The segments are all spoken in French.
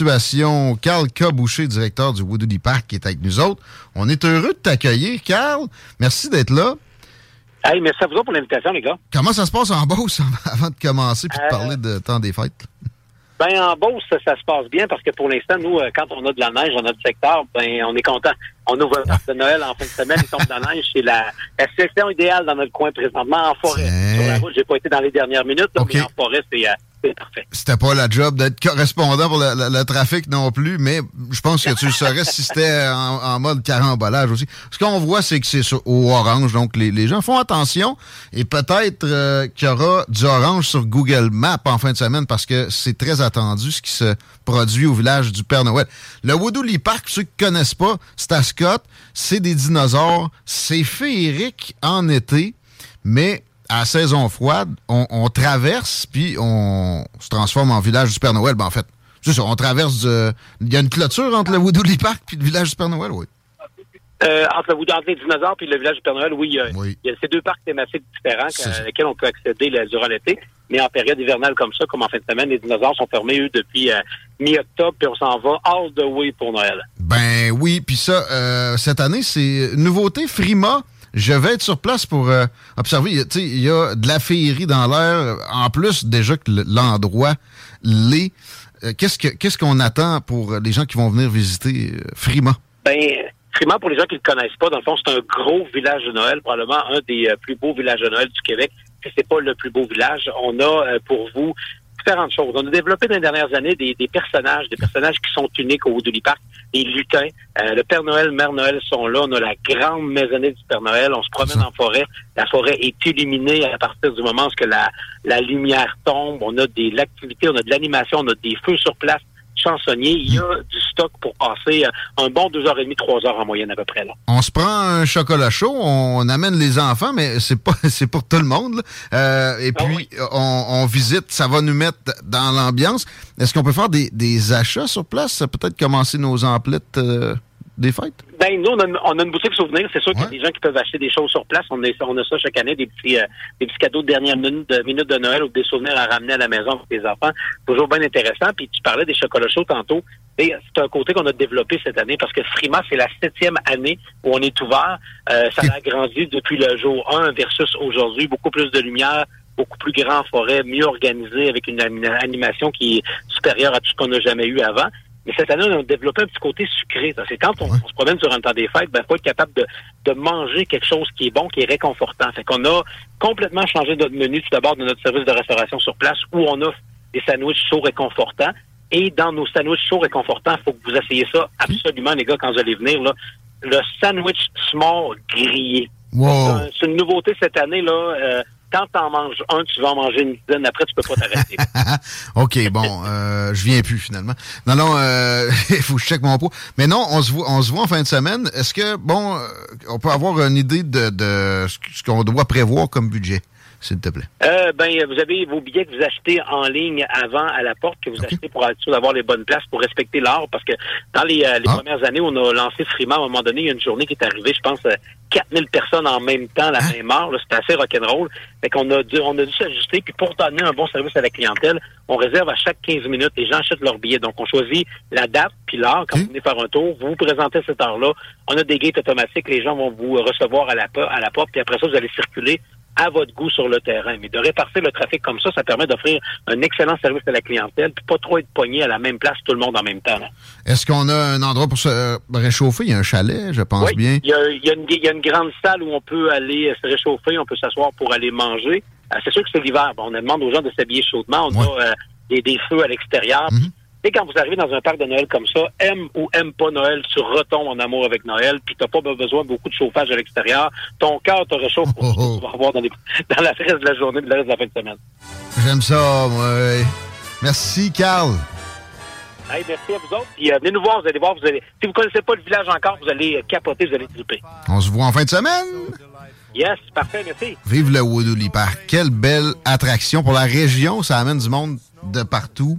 Situation, Carl K. Boucher, directeur du Woodley Park, qui est avec nous autres. On est heureux de t'accueillir, Carl. Merci d'être là. Hey, merci à vous pour l'invitation, les gars. Comment ça se passe en Beauce avant de commencer puis de Euh, parler de temps des fêtes? Ben, en Beauce, ça, ça se passe bien parce que pour l'instant, nous, euh, quand on a de la neige dans notre secteur, ben, on est content. On ouvre parc de Noël en fin de semaine, il tombe de la neige. C'est la, la situation idéale dans notre coin présentement, en forêt. Sur la route, j'ai pas été dans les dernières minutes, là, mais en forêt, c'est euh, C'était pas la job d'être correspondant pour le, trafic non plus, mais je pense que tu le saurais si c'était en, mode carambolage aussi. Ce qu'on voit, c'est que c'est au orange, donc les, gens font attention et peut-être euh, qu'il y aura du orange sur Google Maps en fin de semaine parce que c'est très attendu ce qui se produit au village du Père Noël. Le Woodley Park, ceux qui connaissent pas, c'est c'est des dinosaures, c'est féerique en été, mais à saison froide, on, on traverse, puis on se transforme en village du Père Noël. Ben, en fait, c'est ça, on traverse... de- Il y a une clôture entre le Woodley Park puis le village du Père Noël, oui. Euh, entre, le, entre les dinosaures puis le village du Père Noël, oui, il y a- il y a ces deux parcs thématiques différents à lesquels on peut accéder là, durant l'été. Mais en période hivernale comme ça, comme en fin de semaine, les dinosaures sont fermés, eux, depuis euh, mi-octobre, puis on s'en va all the way pour Noël. Ben oui, puis ça, euh, cette année, c'est nouveauté Frima. Je vais être sur place pour euh, observer. Il y a- de la féerie dans l'air. En plus, déjà que le- l'endroit l'est. Euh, Qu'est-ce que- qu'est-ce qu'on attend pour les gens qui vont venir visiter euh, Frima? Ben, Fremont, pour les gens qui ne le connaissent pas, dans le fond, c'est un gros village de Noël, probablement un des euh, plus beaux villages de Noël du Québec. Si c'est pas le plus beau village, on a pour vous différentes choses. On a développé dans les dernières années des, des personnages, des personnages qui sont uniques au Woodley Park, des lutins. Euh, le Père Noël, Mère Noël sont là. On a la grande maisonnée du Père Noël. On se promène en forêt. La forêt est illuminée à partir du moment où la, la lumière tombe. On a de l'activité, on a de l'animation, on a des feux sur place chansonnier. Il y a du stock pour passer euh, un bon deux heures et demie, trois heures en moyenne à peu près. Là. On se prend un chocolat chaud, on amène les enfants, mais c'est pas c'est pour tout le monde. là. Euh, et puis on, on visite, ça va nous mettre dans l'ambiance. Est-ce qu'on peut faire des, des achats sur place, peut-être commencer nos emplettes euh, des fêtes? Ben, nous, on a, une- on a une boutique souvenir. C'est sûr qu'il y a des gens qui peuvent acheter des choses sur place. On, est, on a ça chaque année, des petits, euh, des petits cadeaux de dernière minute de, minute de Noël ou des souvenirs à ramener à la maison pour les enfants. Toujours bien intéressant. Puis tu parlais des chocolats chauds tantôt. C'est un côté qu'on a développé cette année parce que Frima, c'est la septième année où on est ouvert. Euh, ça a agrandi depuis le jour 1 versus aujourd'hui. Beaucoup plus de lumière, beaucoup plus grand forêt, mieux organisé avec une ani- animation qui est supérieure à tout ce qu'on n'a jamais eu avant. Mais cette année, on a développé un petit côté sucré. Que quand on, on se promène sur un temps des fêtes, ben, faut être capable de, de manger quelque chose qui est bon, qui est réconfortant. Fait qu'on a complètement changé notre menu, tout d'abord, de notre service de restauration sur place, où on offre des sandwichs chauds réconfortants. Et dans nos sandwichs chauds réconfortants, il faut que vous essayiez ça absolument, les gars, quand vous allez venir, là. Le sandwich small grillé. Wow. C'est C'est une nouveauté cette année, là. Euh, quand t'en manges un, tu vas en manger une dizaine. Après, tu peux pas t'arrêter. OK, bon, euh, je viens plus finalement. Non, non, euh, il faut que je check mon pot. Mais non, on se voit, on se voit en fin de semaine. Est-ce que, bon, euh, on peut avoir une idée de, de ce qu'on doit prévoir comme budget, s'il te plaît? Euh, ben, vous avez vos billets que vous achetez en ligne avant à la porte, que vous achetez pour être sûr d'avoir les bonnes places, pour respecter l'heure, parce que dans les, euh, les premières années, on a lancé Frima, à un moment donné, il y a une journée qui est arrivée, je pense, euh, 4000 personnes en même temps, la même heure. C'était assez rock'n'roll. Fait qu'on a dû, on a dû s'ajuster, puis pour donner un bon service à la clientèle, on réserve à chaque 15 minutes, les gens achètent leurs billets. Donc, on choisit la date, puis l'heure, quand vous venez faire un tour, vous vous présentez à cette heure-là. On a des gates automatiques, les gens vont vous recevoir à la, à la porte, puis après ça, vous allez circuler à votre goût sur le terrain. Mais de répartir le trafic comme ça, ça permet d'offrir un excellent service à la clientèle, puis pas trop être pogné à la même place tout le monde en même temps. Est-ce qu'on a un endroit pour se réchauffer? Il y a un chalet, je pense bien. Il y, a, il, y a une, il y, a, une, grande salle où on peut aller se réchauffer, on peut s'asseoir pour aller manger. Euh, c'est sûr que c'est l'hiver. On demande aux gens de s'habiller chaudement. On a euh, des, des, feux à l'extérieur. Mm-hmm. Et quand vous arrivez dans un parc de Noël comme ça, aime ou aime pas Noël, tu retombes en amour avec Noël, puis t'as pas besoin de beaucoup de chauffage à l'extérieur. Ton cœur te réchauffe pour ce que tu vas avoir dans, les, dans la reste de la journée, de la reste de la fin de semaine. J'aime ça, moi. Merci, Carl. Hey, merci à vous autres. Puis, euh, venez nous voir, vous allez voir, vous allez. Si vous connaissez pas le village encore, vous allez capoter, vous allez triper. On se voit en fin de semaine. Yes, parfait, merci. Vive le Woodley Park. Quelle belle attraction pour la région. Ça amène du monde de partout.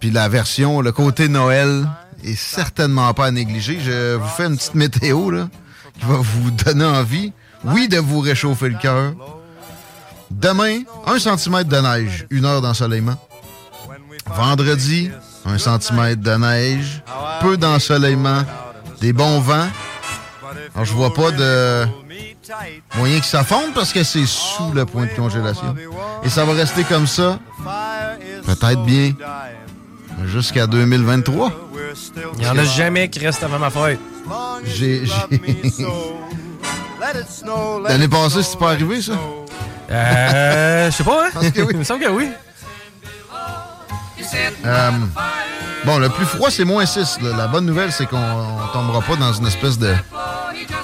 Puis la version, le côté Noël est certainement pas à négliger. Je vous fais une petite météo là, qui va vous donner envie, oui, de vous réchauffer le cœur. Demain, un centimètre de neige, une heure d'ensoleillement. Vendredi, un centimètre de neige, peu d'ensoleillement, des bons vents. Alors, je vois pas de moyen que ça fonde parce que c'est sous le point de congélation. Et ça va rester comme ça, peut-être bien jusqu'à 2023. Il n'y en a jamais qui restent avant ma fête. J'ai. L'année passée, c'est pas arrivé, ça? Euh. Je sais pas, hein? Parce que oui. Il me semble que oui. Euh, bon, le plus froid, c'est moins 6. Là. La bonne nouvelle, c'est qu'on tombera pas dans une espèce de,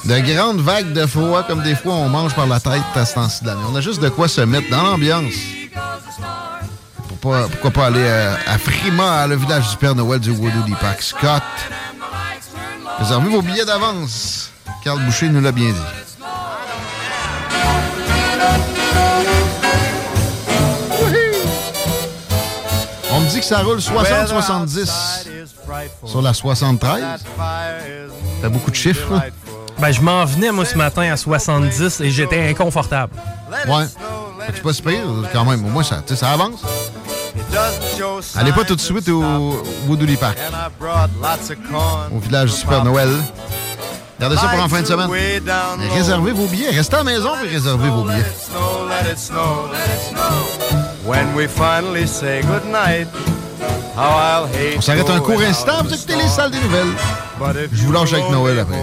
de grande vague de froid, comme des fois on mange par la tête à ce temps-ci de l'année. On a juste de quoi se mettre dans l'ambiance pourquoi pas aller euh, à, Frima, le village du Père Noël du Woodley Park. Scott, réservez vos billets d'avance. Carl Boucher nous l'a bien dit. On me dit que ça roule 60-70 sur la 73. T'as beaucoup de chiffres. Ben, je m'en venais, moi, ce matin à 70 et j'étais inconfortable. Ouais. C'est pas si pire, quand même. Au moins, ça, ça avance. Allez pas tout de suite au Woodley Park, au village du Super Noël. Gardez ça pour en fin de semaine. Réservez vos billets. Restez à la maison et réservez vos billets. On s'arrête un court instant. Vous écoutez les salles des nouvelles. Je vous lâche avec Noël après.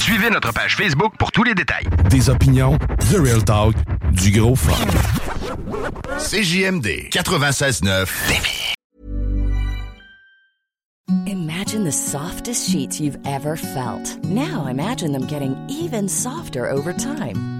Suivez notre page Facebook pour tous les détails. Des opinions, The Real Talk, du gros fun. CJMD 96.9 Imagine the softest sheets you've ever felt. Now imagine them getting even softer over time.